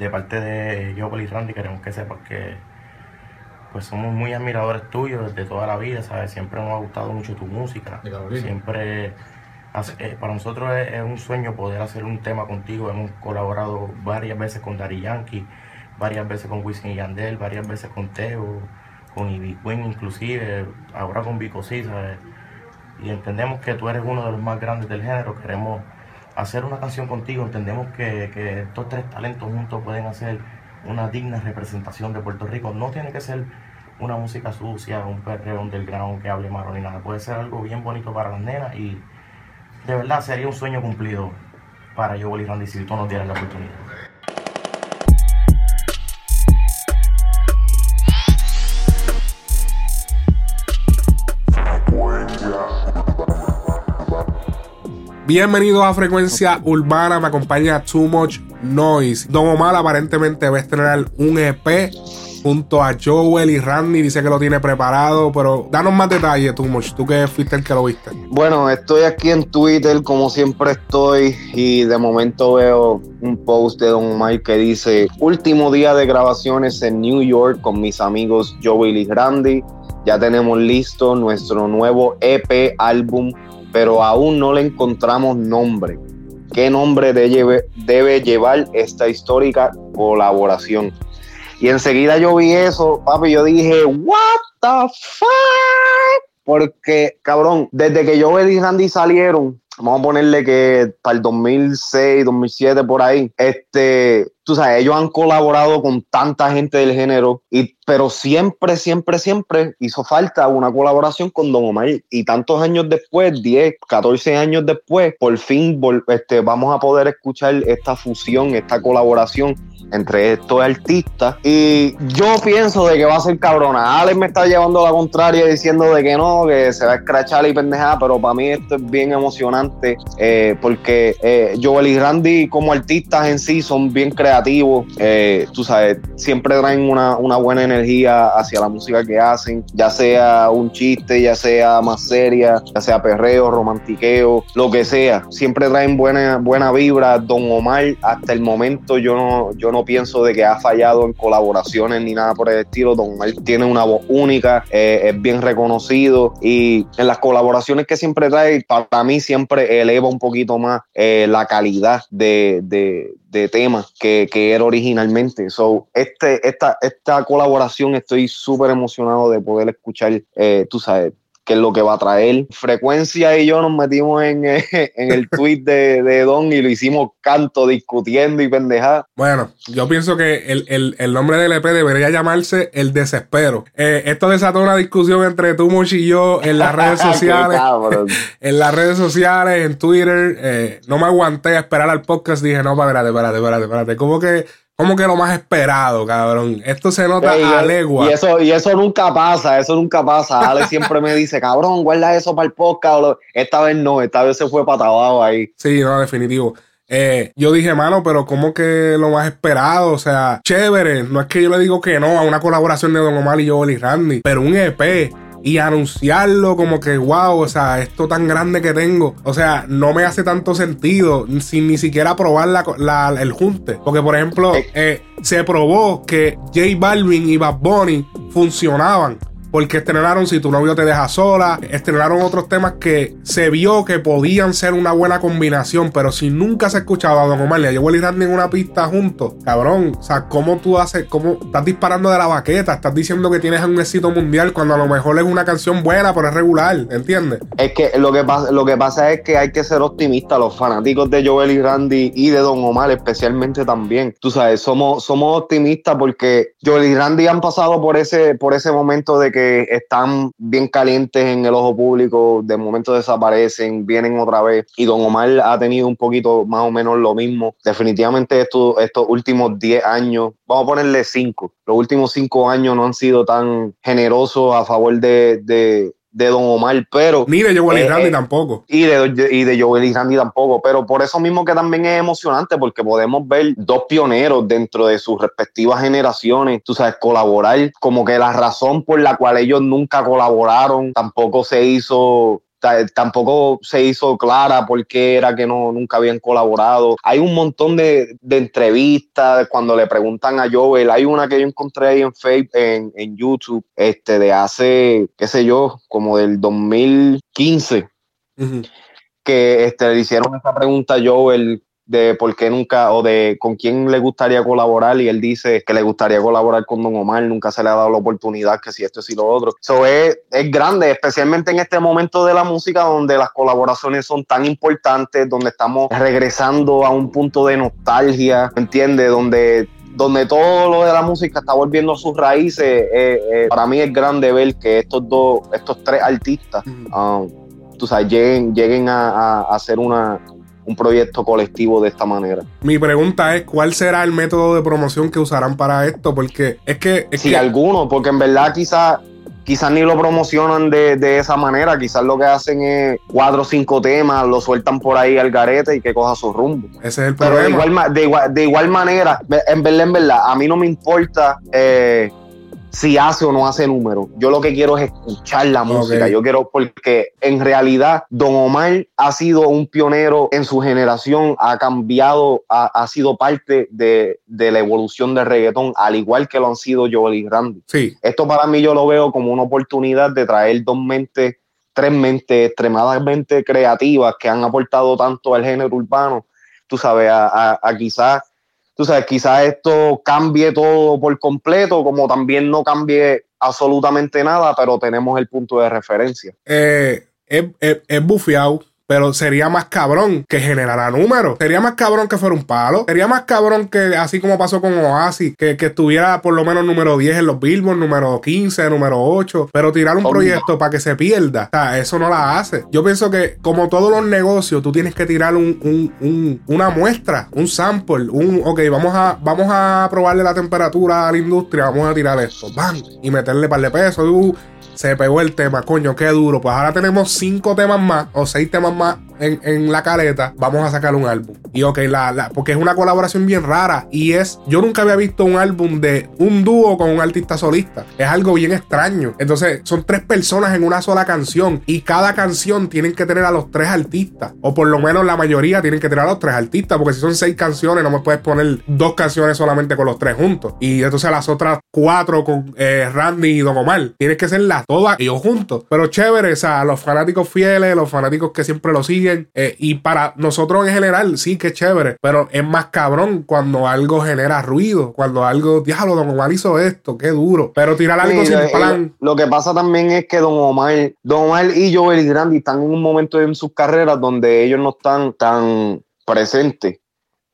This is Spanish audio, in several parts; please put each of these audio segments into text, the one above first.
de parte de Joel y Randy queremos que sepas que pues somos muy admiradores tuyos desde toda la vida, ¿sabes? Siempre nos ha gustado mucho tu música. Siempre, eh, para nosotros es, un sueño poder hacer un tema contigo. Hemos colaborado varias veces con Dari Yankee, varias veces con Wisin y Yandel, varias veces con Teo, con Ivy Queen inclusive, ahora con Vico ¿sabes? Y entendemos que tú eres uno de los más grandes del género. Queremos hacer una canción contigo. Entendemos que, que estos tres talentos juntos pueden hacer una digna representación de Puerto Rico. No tiene que ser una música sucia, un perreo underground que hable malo ni nada. Puede ser algo bien bonito para las nenas y de verdad sería un sueño cumplido para yo y Randy si tú nos dieras la oportunidad. Bienvenidos a Frecuencia Urbana, me acompaña Too Much Noise. Don Omar aparentemente va a estrenar un EP junto a Joel y Randy. Dice que lo tiene preparado, pero danos más detalles, Too Much. Tú que fuiste el que lo viste. Bueno, estoy aquí en Twitter como siempre estoy y de momento veo un post de Don Omar que dice último día de grabaciones en New York con mis amigos Joel y Randy. Ya tenemos listo nuestro nuevo EP álbum pero aún no le encontramos nombre. ¿Qué nombre debe, llevar esta histórica colaboración? Y enseguida yo vi eso, papi, yo dije, what the fuck? Porque, cabrón, desde que yo y Randy salieron, vamos a ponerle que para el 2006, 2007, por ahí, este, tú sabes, ellos han colaborado con tanta gente del género, y, pero siempre, siempre, siempre hizo falta una colaboración con Don Omar. Y tantos años después, 10, 14 años después, por fin este, vamos a poder escuchar esta fusión, esta colaboración entre estos artistas. Y yo pienso de que va a ser cabrona. Alex me está llevando la contraria diciendo de que no, que se va a escrachar y pendejada, pero para mí esto es bien emocionante eh, porque eh, Joel y Randy como artistas en sí son bien creativos. Eh, tú sabes, siempre traen una, una, buena energía hacia la música que hacen, ya sea un chiste, ya sea más seria, ya sea perreo, romantiqueo, lo que sea. Siempre traen buena, buena vibra. Don Omar, hasta el momento yo no, yo no pienso de que ha fallado en colaboraciones ni nada por el estilo. Don Omar tiene una voz única, eh, es bien reconocido y en las colaboraciones que siempre trae, para mí siempre eleva un poquito más eh, la calidad de, de, temas que, era originalmente. So, este, esta, esta colaboración estoy súper emocionado de poder escuchar, eh, tú sabes, qué es lo que va a traer. Frecuencia y yo nos metimos en, en el tweet de, de, Don y lo hicimos canto, discutiendo y pendejada. Bueno, yo pienso que el, el, el nombre del EP debería llamarse El Desespero. Eh, esto desató una discusión entre tú, y yo en las redes sociales. en las redes sociales, en Twitter. Eh, no me aguanté a esperar al podcast. Dije, no, espérate, espérate, espérate, espérate. ¿Cómo que como que lo más esperado, cabrón. Esto se nota a legua. Y eso, y eso nunca pasa, eso nunca pasa. Ale siempre me dice, cabrón, guarda eso para el podcast. Esta vez no, esta vez se fue para abajo ahí. Sí, no, definitivo. Eh, yo dije, mano, pero como que lo más esperado? O sea, chévere. No es que yo le digo que no a una colaboración de Don Omar y Joel y Randy, pero un EP y anunciarlo como que, wow, o sea, esto tan grande que tengo. O sea, no me hace tanto sentido sin ni siquiera probar la, el junte. Porque, por ejemplo, eh. Eh, se probó que J Balvin y Bad Bunny funcionaban porque estrenaron Si tu novio te deja sola, estrenaron otros temas que se vio que podían ser una buena combinación, pero si nunca se escuchaba a Don Omar y a Joel y Randy en una pista juntos, cabrón, o sea, ¿cómo tú haces, cómo estás disparando de la baqueta? Estás diciendo que tienes un éxito mundial cuando a lo mejor es una canción buena, pero es regular, ¿entiendes? Es que lo que pasa, lo que pasa es que hay que ser optimistas, los fanáticos de Joel y Randy y de Don Omar especialmente también. Tú sabes, somos, somos optimistas porque Joel y Randy han pasado por ese, por ese momento de que están bien calientes en el ojo público, de momento desaparecen, vienen otra vez. Y Don Omar ha tenido un poquito más o menos lo mismo. Definitivamente estos, estos últimos 10 años, vamos a ponerle 5, los últimos 5 años no han sido tan generosos a favor de, de Don Omar, pero. Ni de Joel y eh, Randy eh, tampoco. Y de, y de Joel y Randy tampoco, pero por eso mismo que también es emocionante, porque podemos ver dos pioneros dentro de sus respectivas generaciones, tú sabes, colaborar, como que la razón por la cual ellos nunca colaboraron tampoco se hizo tampoco se hizo clara por qué era que no, nunca habían colaborado. Hay un montón de, entrevistas cuando le preguntan a Joel. Hay una que yo encontré ahí en Facebook, en, en YouTube, este, de hace, qué sé yo, como del 2015. Que este, le hicieron esa pregunta a Joel de por qué nunca o de con quién le gustaría colaborar y él dice que le gustaría colaborar con Don Omar, nunca se le ha dado la oportunidad, que si esto, si lo otro. Eso es, es grande, especialmente en este momento de la música donde las colaboraciones son tan importantes, donde estamos regresando a un punto de nostalgia, ¿me entiendes? Donde donde todo lo de la música está volviendo a sus raíces, eh, eh, para mí es grande ver que estos dos, estos tres artistas, um, tú sabes, lleguen, lleguen a hacer una, un proyecto colectivo de esta manera. Mi pregunta es, ¿cuál será el método de promoción que usarán para esto? Porque es que... Es si alguno, porque en verdad quizás quizás ni lo promocionan de, esa manera, quizás lo que hacen es cuatro o cinco temas, lo sueltan por ahí al garete y que coja su rumbo. Ese es el problema. Pero de igual, de igual, manera, en verdad, en verdad, a mí no me importa eh, si hace o no hace número. Yo lo que quiero es escuchar la música. Yo quiero, porque en realidad Don Omar ha sido un pionero en su generación, ha cambiado, ha, sido parte de, la evolución del reggaetón, al igual que lo han sido Joel y Randy. Sí. Esto para mí yo lo veo como una oportunidad de traer dos mentes, tres mentes extremadamente creativas que han aportado tanto al género urbano, tú sabes, a, a quizás tú sabes, quizás esto cambie todo por completo, como también no cambie absolutamente nada, pero tenemos el punto de referencia. Eh, es, es, es pero sería más cabrón que generara números. Sería más cabrón que fuera un palo. Sería más cabrón que, así como pasó con Oasis, que, estuviera por lo menos número 10 en los Billboard, número 15, número 8. Pero tirar un proyecto para que se pierda, o sea, eso no la hace. Yo pienso que, como todos los negocios, tú tienes que tirar un, una muestra, un sample, un, ok, vamos a, vamos a probarle la temperatura a la industria, vamos a tirar esto, bam, y meterle par de pesos. Uh, se pegó el tema, coño, qué duro. Pues ahora tenemos cinco temas más o seis temas más en, la caleta, vamos a sacar un álbum. Y ok, la, porque es una colaboración bien rara y es, yo nunca había visto un álbum de un dúo con un artista solista. Es algo bien extraño. Entonces, son tres personas en una sola canción y cada canción tienen que tener a los tres artistas. O por lo menos la mayoría tienen que tener a los tres artistas, porque si son seis canciones, no me puedes poner dos canciones solamente con los tres juntos. Y entonces las otras cuatro con eh, Randy y Don Omar. Tienes que ser las todas ellos juntos. Pero chévere, o sea, los fanáticos fieles, los fanáticos que siempre lo siguen eh, y para nosotros en general, sí que es chévere, pero es más cabrón cuando algo genera ruido, cuando algo, diablo, Don Omar hizo esto, qué duro. Pero tirar algo sin plan. Lo, que pasa también es que Don Omar, Don Omar y Joel Grandi están en un momento en sus carreras donde ellos no están tan presentes.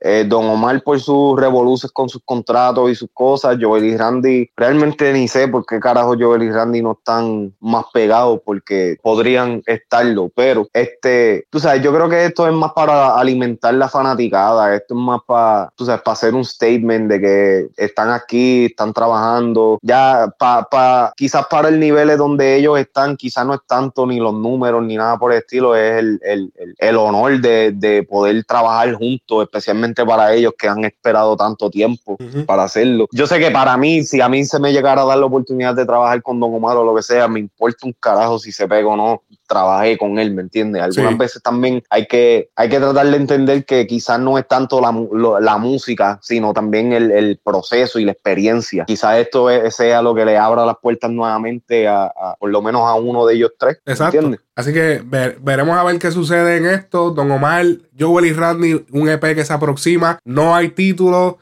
Eh, Don Omar por sus revoluciones con sus contratos y sus cosas, Joel y Randy, realmente ni sé por qué carajo Joel y Randy no están más pegados porque podrían estarlo, pero este, tú sabes, yo creo que esto es más para alimentar la fanaticada, esto es más para, tú sabes, para hacer un statement de que están aquí, están trabajando, ya para, quizás para el nivel donde ellos están, quizás no es tanto ni los números ni nada por el estilo, es el, el, el, honor de, de poder trabajar juntos, especialmente para ellos que han esperado tanto tiempo para hacerlo. Yo sé que para mí, si a mí se me llegara a dar la oportunidad de trabajar con Don Omar o lo que sea, me importa un carajo si se pega o no, trabajé con él, ¿me entiendes? Algunas veces también hay que, hay que tratar de entender que quizás no es tanto la, la música, sino también el, el, proceso y la experiencia. Quizás esto sea lo que le abra las puertas nuevamente a, por lo menos a uno de ellos tres. Exacto. Así que veremos a ver qué sucede en esto. Don Omar, Joel y Randy, un EP que se aproxima. No hay título.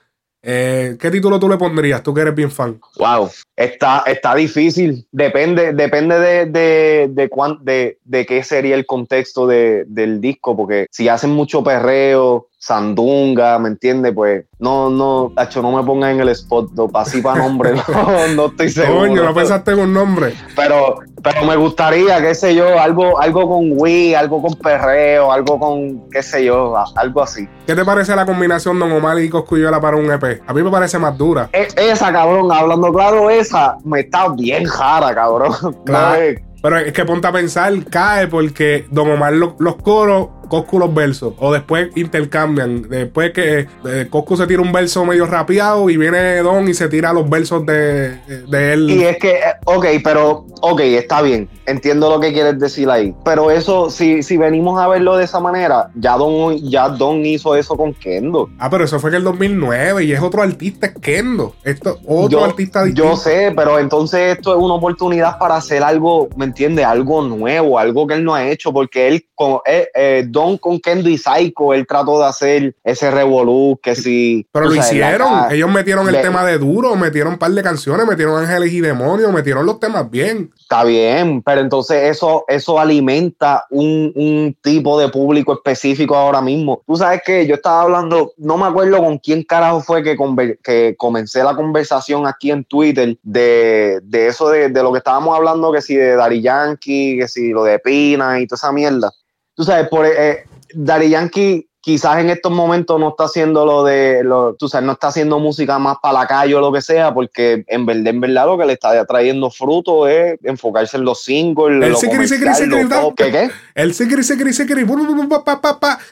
Eh, ¿Qué título tú le pondrías? Tú que eres bien fan. Wow, está, está difícil. Depende, depende de, de, de, de, de qué sería el contexto del disco, porque si hacen mucho perreo, Sandunga, ¿me entiendes? Pues no, no, hecho, no me ponga en el spot, no, así para nombre, no, no estoy seguro. Coño, no pensaste en un nombre. Pero, pero me gustaría, qué sé yo, algo, algo con Wii, algo con perreo, algo con, qué sé yo, algo así. ¿Qué te parece la combinación Don Omar y Coscuyuela para un EP? A mí me parece más dura. E, esa, cabrón, hablando claro, esa me está bien jara, cabrón. Claro. Pero es que ponte a pensar, cae porque Don Omar los coros Coscu los versos. O después intercambian. Después que eh, Coscu se tira un verso medio rapeado y viene Don y se tira los versos de, de él. Y es que, eh, ok, pero, ok, está bien. Entiendo lo que quieres decir ahí. Pero eso, si, si venimos a verlo de esa manera, ya Don, ya Don hizo eso con Kendo. Ah, pero eso fue en el 2009 y es otro artista, es Kendo. Esto, otro artista distinto. Yo sé, pero entonces esto es una oportunidad para hacer algo, ¿me entiendes? Algo nuevo, algo que él no ha hecho, porque él, con, eh, eh, Don con Kendo y Psycho, él trató de hacer ese revolú que si... Pero lo hicieron, ellos metieron el tema de duro, metieron un par de canciones, metieron ángeles y demonios, metieron los temas bien. Está bien, pero entonces eso, eso alimenta un, un tipo de público específico ahora mismo. Tú sabes que yo estaba hablando, no me acuerdo con quién carajo fue que, que comencé la conversación aquí en Twitter de, de eso de, de, lo que estábamos hablando, que si de Dari Yankee, que si lo de Pina y toda esa mierda. Tú sabes, por eh, Dari Yankee quizás en estos momentos no está haciendo lo de, lo, tú sabes, no está haciendo música más para la calle o lo que sea, porque en verdad, en verdad lo que le está trayendo fruto es enfocarse en los singles. El sikiri, sikiri, sikiri, ¿Qué, qué? El sikiri, sikiri, sikiri,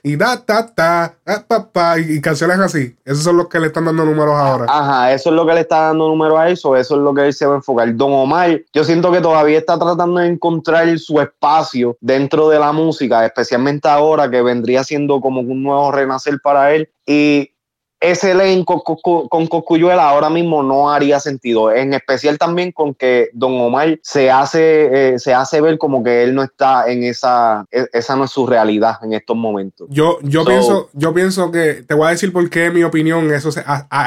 y da, ta, ta, pa, pa, y canciones así. Esos son los que le están dando números ahora. Ajá, eso es lo que le está dando números a eso, eso es lo que él se va a enfocar. Don Omar, yo siento que todavía está tratando de encontrar su espacio dentro de la música, especialmente ahora que vendría siendo como un nuevo renacer para él. Y ese elenco con Cocuyuela ahora mismo no haría sentido, en especial también con que Don Omar se hace, eh, se hace ver como que él no está en esa, e, esa no es su realidad en estos momentos. Yo, yo, pienso, yo pienso que, te voy a decir por qué, en mi opinión, eso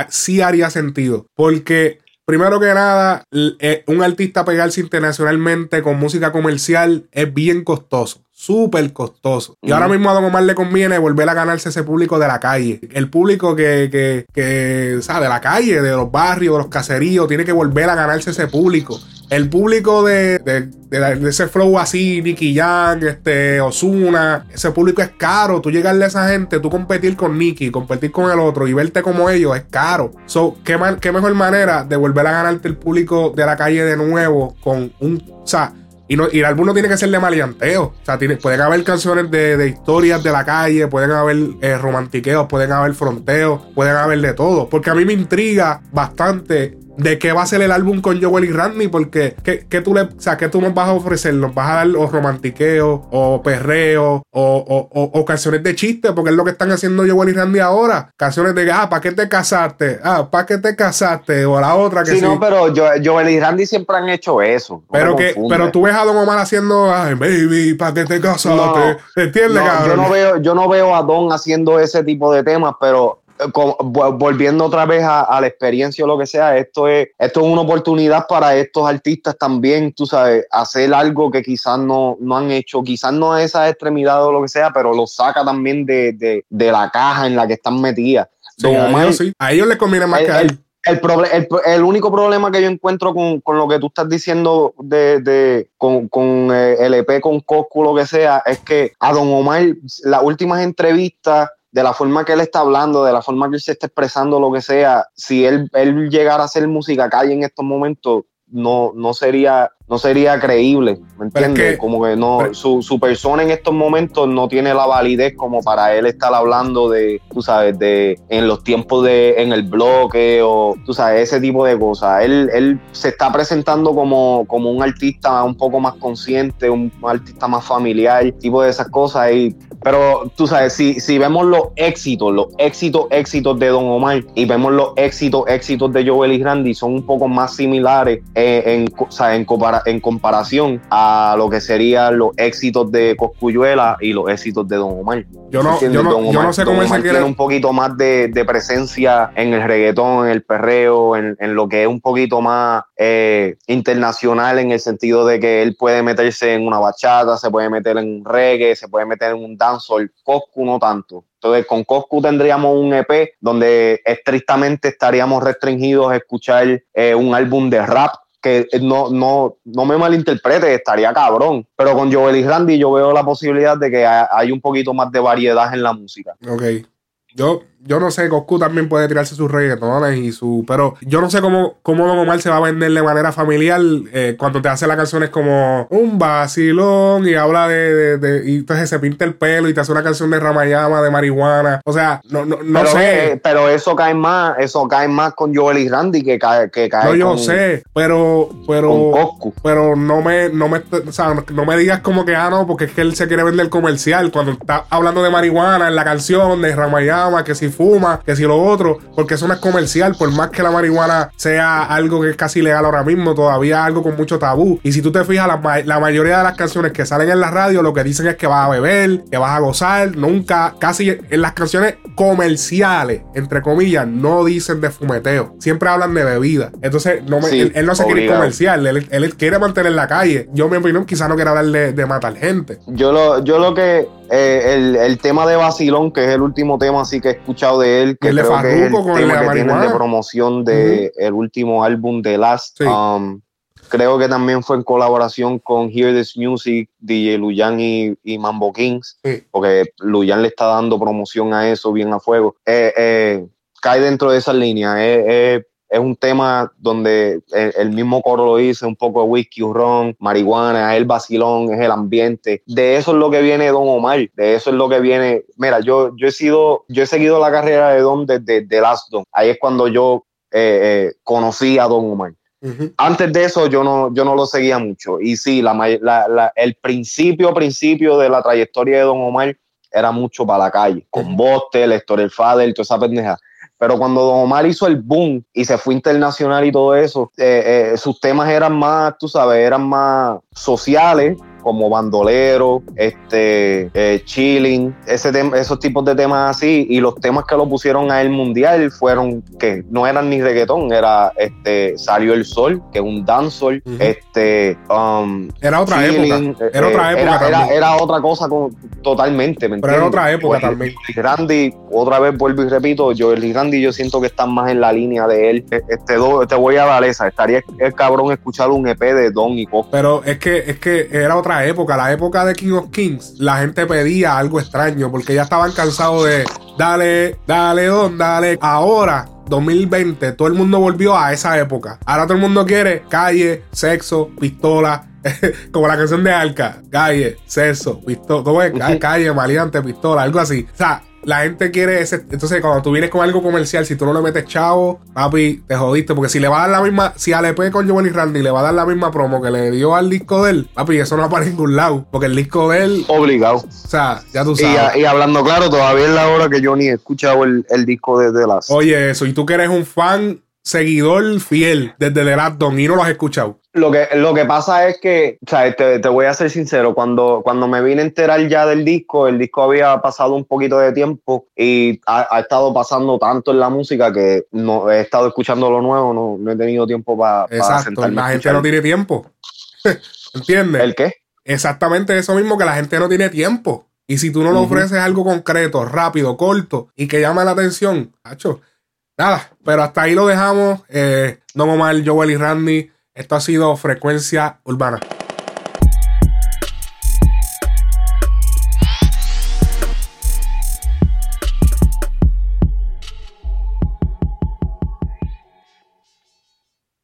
sí haría sentido, porque Primero que nada, eh, un artista pegarse internacionalmente con música comercial es bien costoso súper costoso. Y ahora mismo a Don Omar le conviene volver a ganarse ese público de la calle. El público que, que, que, ¿sabes? De la calle, de los barrios, de los caseríos, tiene que volver a ganarse ese público. El público de, de, ese flow así, Nicky Young, este, Osuna, ese público es caro. Tú llegarle a esa gente, tú competir con Nicky, competir con el otro y verte como ellos es caro. So, ¿qué, qué mejor manera de volver a ganarte el público de la calle de nuevo con un. O sea, y, no, y el álbum no tiene que ser de maleanteo. O sea, tiene, pueden haber canciones de, de, historias de la calle, pueden haber eh, romantiqueos, pueden haber fronteos, pueden haber de todo. Porque a mí me intriga bastante de qué va a ser el álbum con Joel y Randy, porque ¿qué, tú le, o sea, ¿qué tú nos vas a ofrecer? ¿Nos vas a dar o romantiqueo, o perreo, o, o, canciones de chiste? Porque es lo que están haciendo Joel y Randy ahora. Canciones de, ah, ¿para qué te casaste? Ah, ¿para qué te casaste? O la otra que sí. Sí, no, pero Joel y Randy siempre han hecho eso. pero, que, pero tú ves a Don Omar haciendo, ay, baby, ¿para qué te casaste? ¿Entiendes, Yo no, veo, yo no veo a Don haciendo ese tipo de temas, pero volviendo otra vez a, la experiencia o lo que sea, esto es, esto es una oportunidad para estos artistas también, tú sabes, hacer algo que quizás no, no han hecho, quizás no a esa extremidad o lo que sea, pero lo saca también de, de, de la caja en la que están metidas. a, ellos, les conviene más que a él. El, el, el, único problema que yo encuentro con, con lo que tú estás diciendo de, de con, con eh, el EP, con Coscu, lo que sea, es que a Don Omar, las últimas entrevistas de la forma que él está hablando, de la forma que él se está expresando, lo que sea, si él, él llegara a hacer música calle en estos momentos, no, no sería no sería creíble, ¿me entiendes? como que no, su, su, persona en estos momentos no tiene la validez como para él estar hablando de, tú sabes, de en los tiempos de, en el bloque o, tú sabes, ese tipo de cosas. Él, él se está presentando como, como un artista un poco más consciente, un artista más familiar, tipo de esas cosas. Y, pero tú sabes, si, si vemos los éxitos, los éxitos, éxitos de Don Omar y vemos los éxitos, éxitos de Joel y Randy, son un poco más similares eh, en, o sea, en comparación en comparación a lo que serían los éxitos de Coscuyuela y los éxitos de Don Omar. Yo no, yo no, sé cómo se tiene un poquito más de, presencia en el reggaetón, en el perreo, en, lo que es un poquito más eh, internacional en el sentido de que él puede meterse en una bachata, se puede meter en un reggae, se puede meter en un dancehall. Coscu no tanto. Entonces, con Coscu tendríamos un EP donde estrictamente estaríamos restringidos a escuchar eh, un álbum de rap que no, no, no me malinterprete, estaría cabrón. Pero con Joel y Randy yo veo la posibilidad de que hay un poquito más de variedad en la música. Ok. Yo, yo no sé, Goku también puede tirarse sus reggaetones y su. Pero yo no sé cómo, cómo Don Omar se va a vender de manera familiar eh, cuando te hace las canciones como un vacilón y habla de, de, Y entonces se pinta el pelo y te hace una canción de Ramayama, de marihuana. O sea, no, no, no pero, sé. Eh, pero eso cae más, eso cae más con Joel y Randy que cae, que cae No, yo sé, pero. pero con Goku. Pero no me, no me. O sea, no me digas como que, ah, no, porque es que él se quiere vender comercial. Cuando está hablando de marihuana en la canción, de Ramayama, que si fuma, que si lo otro, porque eso no es comercial, por más que la marihuana sea algo que es casi legal ahora mismo, todavía algo con mucho tabú. Y si tú te fijas, la, la, mayoría de las canciones que salen en la radio lo que dicen es que vas a beber, que vas a gozar, nunca, casi en las canciones comerciales, entre comillas, no dicen de fumeteo, siempre hablan de bebida. Entonces, no me, él, no se quiere ir comercial, él, quiere mantener la calle. Yo, mi opinión, quizás no quiera hablar de, de matar gente. Yo lo, yo lo que eh, el, tema de Basilón, que es el último tema así que he escuchado de él, que creo que es el tema que tienen de promoción del el último álbum de Last. Um, creo que también fue en colaboración con Hear This Music, DJ Luyan y, Mambo Kings, porque Luyan le está dando promoción a eso bien a fuego. Eh, eh, cae dentro de esa línea. Es un tema donde el, mismo coro lo dice, un poco de whisky, ron, marihuana, el vacilón, es el ambiente. De eso es lo que viene Don Omar, de eso es lo que viene. Mira, yo, yo he sido, yo he seguido la carrera de Don desde de Last Don. Ahí es cuando yo eh, eh, conocí a Don Omar. Antes de eso yo no, yo no lo seguía mucho. Y sí, la, el principio, principio de la trayectoria de Don Omar era mucho para la calle, con Boste, Lector el Fader, toda esa pendeja. Pero cuando Don Omar hizo el boom y se fue internacional y todo eso, eh, eh, sus temas eran más, tú sabes, eran más sociales como bandolero, este, eh, chilling, ese esos tipos de temas así. Y los temas que lo pusieron a él mundial fueron que no eran ni reggaetón, era este, Salió el Sol, que es un dancehall, este, um, era otra época. Era otra eh, época. Era, era, otra cosa totalmente, Pero era otra época también. Randy, otra vez vuelvo y repito, yo el Randy yo siento que están más en la línea de él. E, este, te voy a dar esa, estaría el cabrón escuchar un EP de Don y Coco. Pero es que, es que era otra época, la época de King of Kings, la gente pedía algo extraño porque ya estaban cansados de dale, dale, don, dale. Ahora 2020, todo el mundo volvió a esa época. Ahora todo el mundo quiere calle, sexo, pistola. como la canción de Arca, calle, sexo, pistola, calle, maleante, pistola, algo así. O sea, la gente quiere ese. Entonces, cuando tú vienes con algo comercial, si tú no le metes chavo, papi, te jodiste. Porque si le va a dar la misma. Si a LP con Giovanni Randy le va a dar la misma promo que le dio al disco de él, papi, eso no va para ningún lado. Porque el disco de él. Obligado. O sea, ya tú sabes. Y, hablando claro, todavía es la hora que yo ni he escuchado el, disco de The Last. Oye, eso. Y tú que eres un fan seguidor fiel desde The Last y no lo has escuchado. Lo que, lo que pasa es que, o sea, te, te, voy a ser sincero, cuando, cuando me vine a enterar ya del disco, el disco había pasado un poquito de tiempo y ha, estado pasando tanto en la música que no he estado escuchando lo nuevo, no, no he tenido tiempo para Exacto, la gente no tiene tiempo. ¿Entiendes? ¿El qué? Exactamente eso mismo, que la gente no tiene tiempo. Y si tú no le ofreces algo concreto, rápido, corto y que llame la atención, hacho, nada. Pero hasta ahí lo dejamos. Eh, Don Omar, Joel y Randy esto ha sido Frecuencia Urbana.